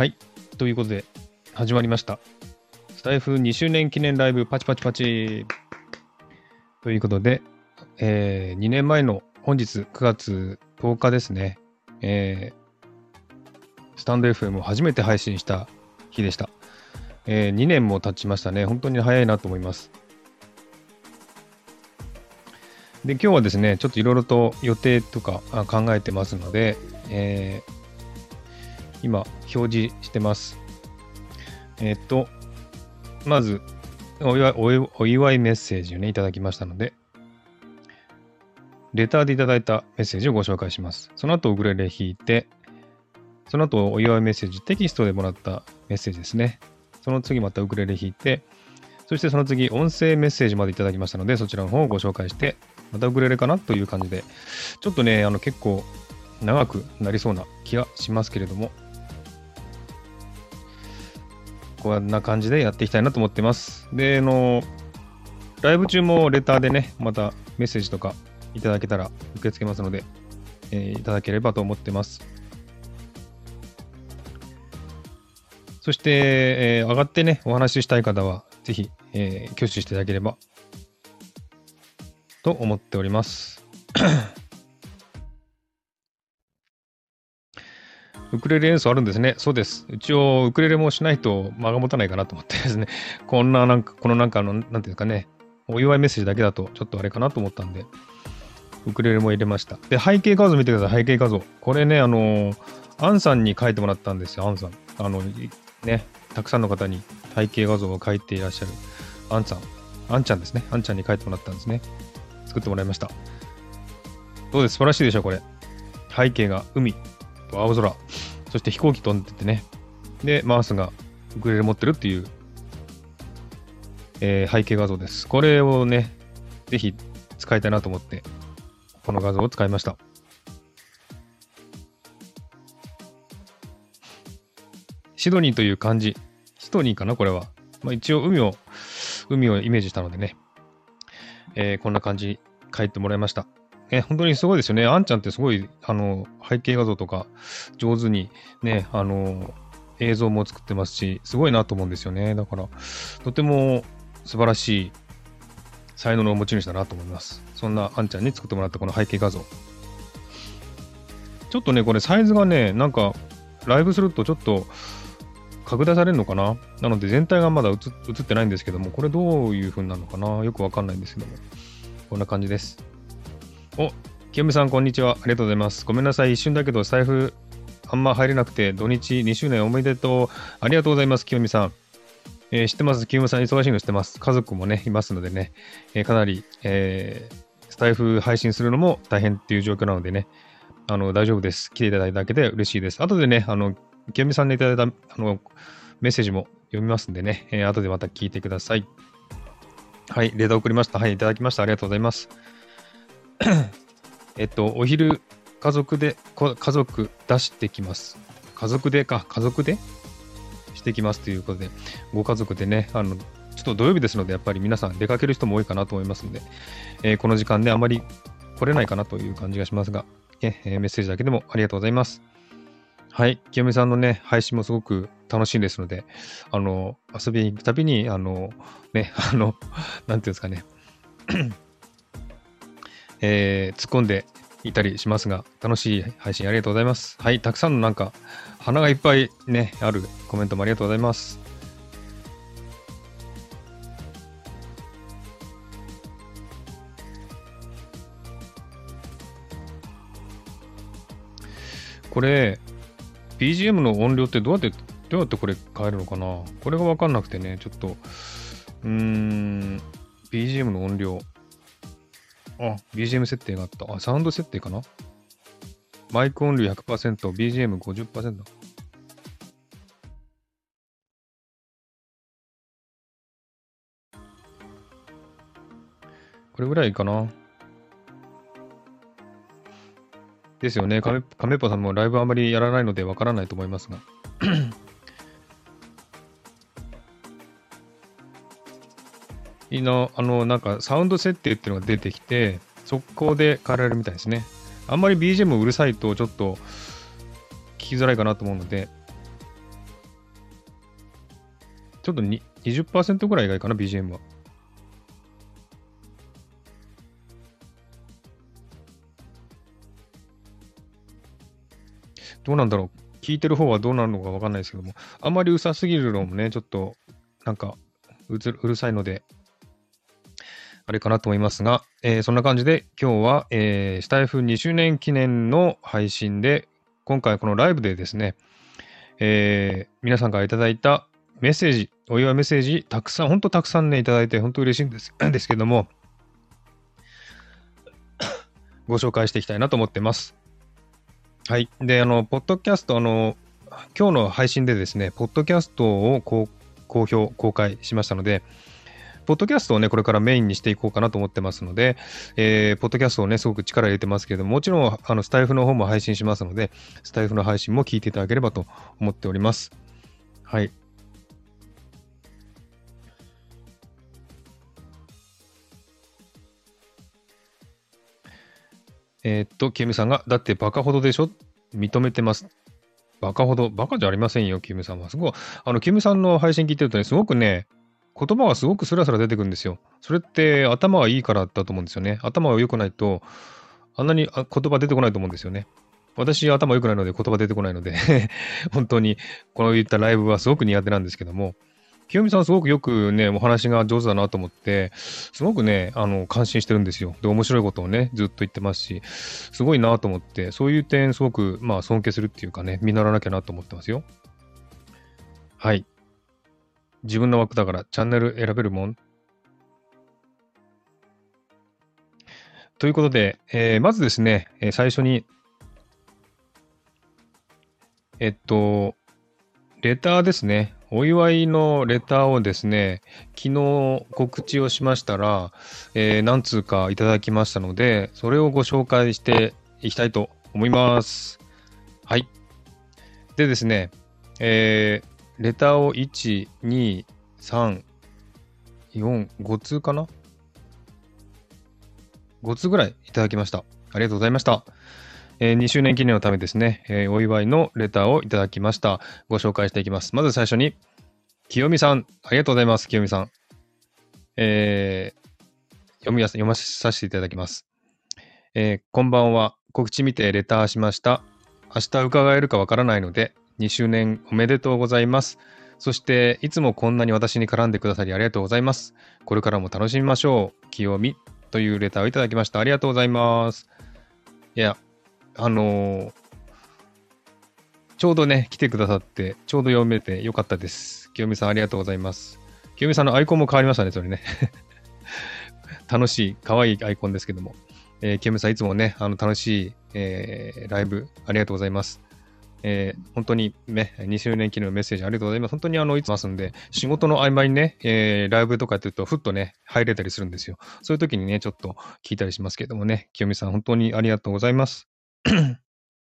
はい。ということで、始まりました。スタイフ2周年記念ライブパチパチパチ。ということで、えー2年前の本日9月10日ですね、えースタンド FM を初めて配信した日でした。えー2年も経ちましたね。本当に早いなと思います。で、今日はですね、ちょっといろいろと予定とか考えてますので、えー今、表示してます。えっと、まずお祝いお祝い、お祝いメッセージをね、いただきましたので、レターでいただいたメッセージをご紹介します。その後、ウクレレ弾いて、その後、お祝いメッセージ、テキストでもらったメッセージですね。その次、またウクレレ弾いて、そしてその次、音声メッセージまでいただきましたので、そちらの方をご紹介して、またウクレレかなという感じで、ちょっとね、あの結構長くなりそうな気がしますけれども、こんな感じでやっていきたいなと思ってます。で、あの、ライブ中もレターでね、またメッセージとかいただけたら受け付けますので、えーいただければと思ってます。そして、えー上がってね、お話ししたい方は、ぜひ、えー挙手していただければと思っております。ウクレレ演奏あるんですね。そうです。一応、ウクレレもしないと間が持たないかなと思ってですね。こんな、なんか、このなんかの、なんていうんですかね、お祝いメッセージだけだとちょっとあれかなと思ったんで、ウクレレも入れました。で、背景画像見てください、背景画像。これね、あの、アンさんに書いてもらったんですよ、アンさん。あの、ね、たくさんの方に背景画像を書いていらっしゃるアンさん。アンちゃんですね。アンちゃんに書いてもらったんですね。作ってもらいました。どうです？素晴らしいでしょ、これ。背景が海と青空。そして飛行機飛んでてね。で、マウスがウクレレ持ってるっていう、えー背景画像です。これをね、ぜひ使いたいなと思って、この画像を使いました。シドニーという漢字。シドニーかなこれは。まあ、一応海を、海をイメージしたのでね。えーこんな感じ書いてもらいました。え、本当にすごいですよね。あんちゃんってすごい、あの、背景画像とか上手にね、あの、映像も作ってますし、すごいなと思うんですよね。だから、とても素晴らしい才能の持ち主だなと思います。そんなあんちゃんに作ってもらったこの背景画像。ちょっとね、これサイズがね、なんか、ライブするとちょっと拡大されるのかな？なので全体がまだ映ってないんですけども、これどういう風になるのかな？よくわかんないんですけども。こんな感じです。お、清美さん、こんにちは。ありがとうございます。ごめんなさい。一瞬だけど、財布、あんま入れなくて、土日2周年おめでとう。ありがとうございます、清美さん。えー知ってます？清美さん、忙しいの知ってます。家族もね、いますのでね、えーかなり、えースタイフ配信するのも大変っていう状況なのでね、あの、大丈夫です。来ていただいただけで嬉しいです。後でね、あの、清美さんにいただいた、あの、メッセージも読みますんでね、えー後でまた聞いてください。はい、レター送りました。はい、いただきました。ありがとうございます。えっと、お昼、家族で、家族出してきます。家族で？か、家族で？してきますということで、ご家族でね、あの、ちょっと土曜日ですので、やっぱり皆さん出かける人も多いかなと思いますので、えーこの時間であまり来れないかなという感じがしますが、えーメッセージだけでもありがとうございます。はい、清美さんのね、配信もすごく楽しいですので、あの、遊びに行くたびに、あの、ね、あの、なんていうんですかね、えー突っ込んでいたりしますが、楽しい配信ありがとうございます。はい、たくさんのなんか、花がいっぱいね、あるコメントもありがとうございます。これ、BGM の音量ってどうやって、どうやってこれ変えるのかな？これがわかんなくてね、ちょっと、うーん、BGM の音量。あ、BGM 設定があった。あ、サウンド設定かな？マイク音量100%、BGM50%。これぐらいかな？ですよね。カメカメポさんもライブあんまりやらないのでわからないと思いますが。いな、あの、なんかサウンド設定っていうのが出てきて、速攻で変えられるみたいですね。あんまり BGM うるさいとちょっと聞きづらいかなと思うので、ちょっとに20%ぐらいがいいかな、BGM は。どうなんだろう。聞いてる方はどうなるのかわかんないですけども、あんまりうさすぎるのもね、ちょっと、なんかうる、うるさいので、あれかなと思いますが、えー、そんな感じで今日は、えー、スタイフ2周年記念の配信で、今回このライブでですね、えー、皆さんからいただいたメッセージ、お祝いメッセージ、たくさん、本当たくさんね、いただいて、本当嬉しいんです ですけども、ご紹介していきたいなと思ってます。はい。で、あの、ポッドキャスト、あの、今日の配信でですね、ポッドキャストを公表、公開しましたので、ポッドキャストをね、これからメインにしていこうかなと思ってますので、えー、ポッドキャストをね、すごく力入れてますけれども、もちろん、あの、スタイフの方も配信しますので、スタイフの配信も聞いていただければと思っております。はい。えー、っと、キムさんが、だってバカほどでしょ？認めてます。バカほど、バカじゃありませんよ、キムさんは。すごい、あの、キムさんの配信聞いてるとね、すごくね、言葉がすごくスラスラ出てくるんですよ。それって頭がいいからだと思うんですよね。頭が良くないと、あんなに言葉出てこないと思うんですよね。私、頭良くないので言葉出てこないので 本当に、この言ったライブはすごく苦手なんですけども、清美さんすごくよくね、お話が上手だなと思って、すごくね、あの、感心してるんですよ。で、面白いことをね、ずっと言ってますし、すごいなと思って、そういう点、すごく、まあ、尊敬するっていうかね、見習わなきゃなと思ってますよ。はい。自分の枠だから、チャンネル選べるもんということで、えー、まずですね、えー、最初に、えっと、レターですね。お祝いのレターをですね、昨日告知をしましたら、えー、何通かいただきましたので、それをご紹介していきたいと思います。はい。でですね、えー、レターを1、2、3、4、5通かな ?5 通ぐらいいただきました。ありがとうございました。えー、2周年記念のためですね、えー、お祝いのレターをいただきました。ご紹介していきます。まず最初に、清美さん、ありがとうございます、清美さん。えー、読みやす、読まさせていただきます。えー、こんばんは。告知見てレターしました。明日伺えるかわからないので、2周年おめでとうございます。そして、いつもこんなに私に絡んでくださりありがとうございます。これからも楽しみましょう。清美というレターをいただきました。ありがとうございます。いや、あのー、ちょうどね、来てくださって、ちょうど読めてよかったです。清美さんありがとうございます。清美さんのアイコンも変わりましたね、それね。楽しい、可愛いアイコンですけども。えー、清美さんいつもね、あの楽しい、えー、ライブありがとうございます。えー、本当にね、2周年記念のメッセージありがとうございます。本当にあの、いつもますんで、仕事の合間にね、えー、ライブとかやってると、ふっとね、入れたりするんですよ。そういう時にね、ちょっと聞いたりしますけどもね、清美さん本当にありがとうございます。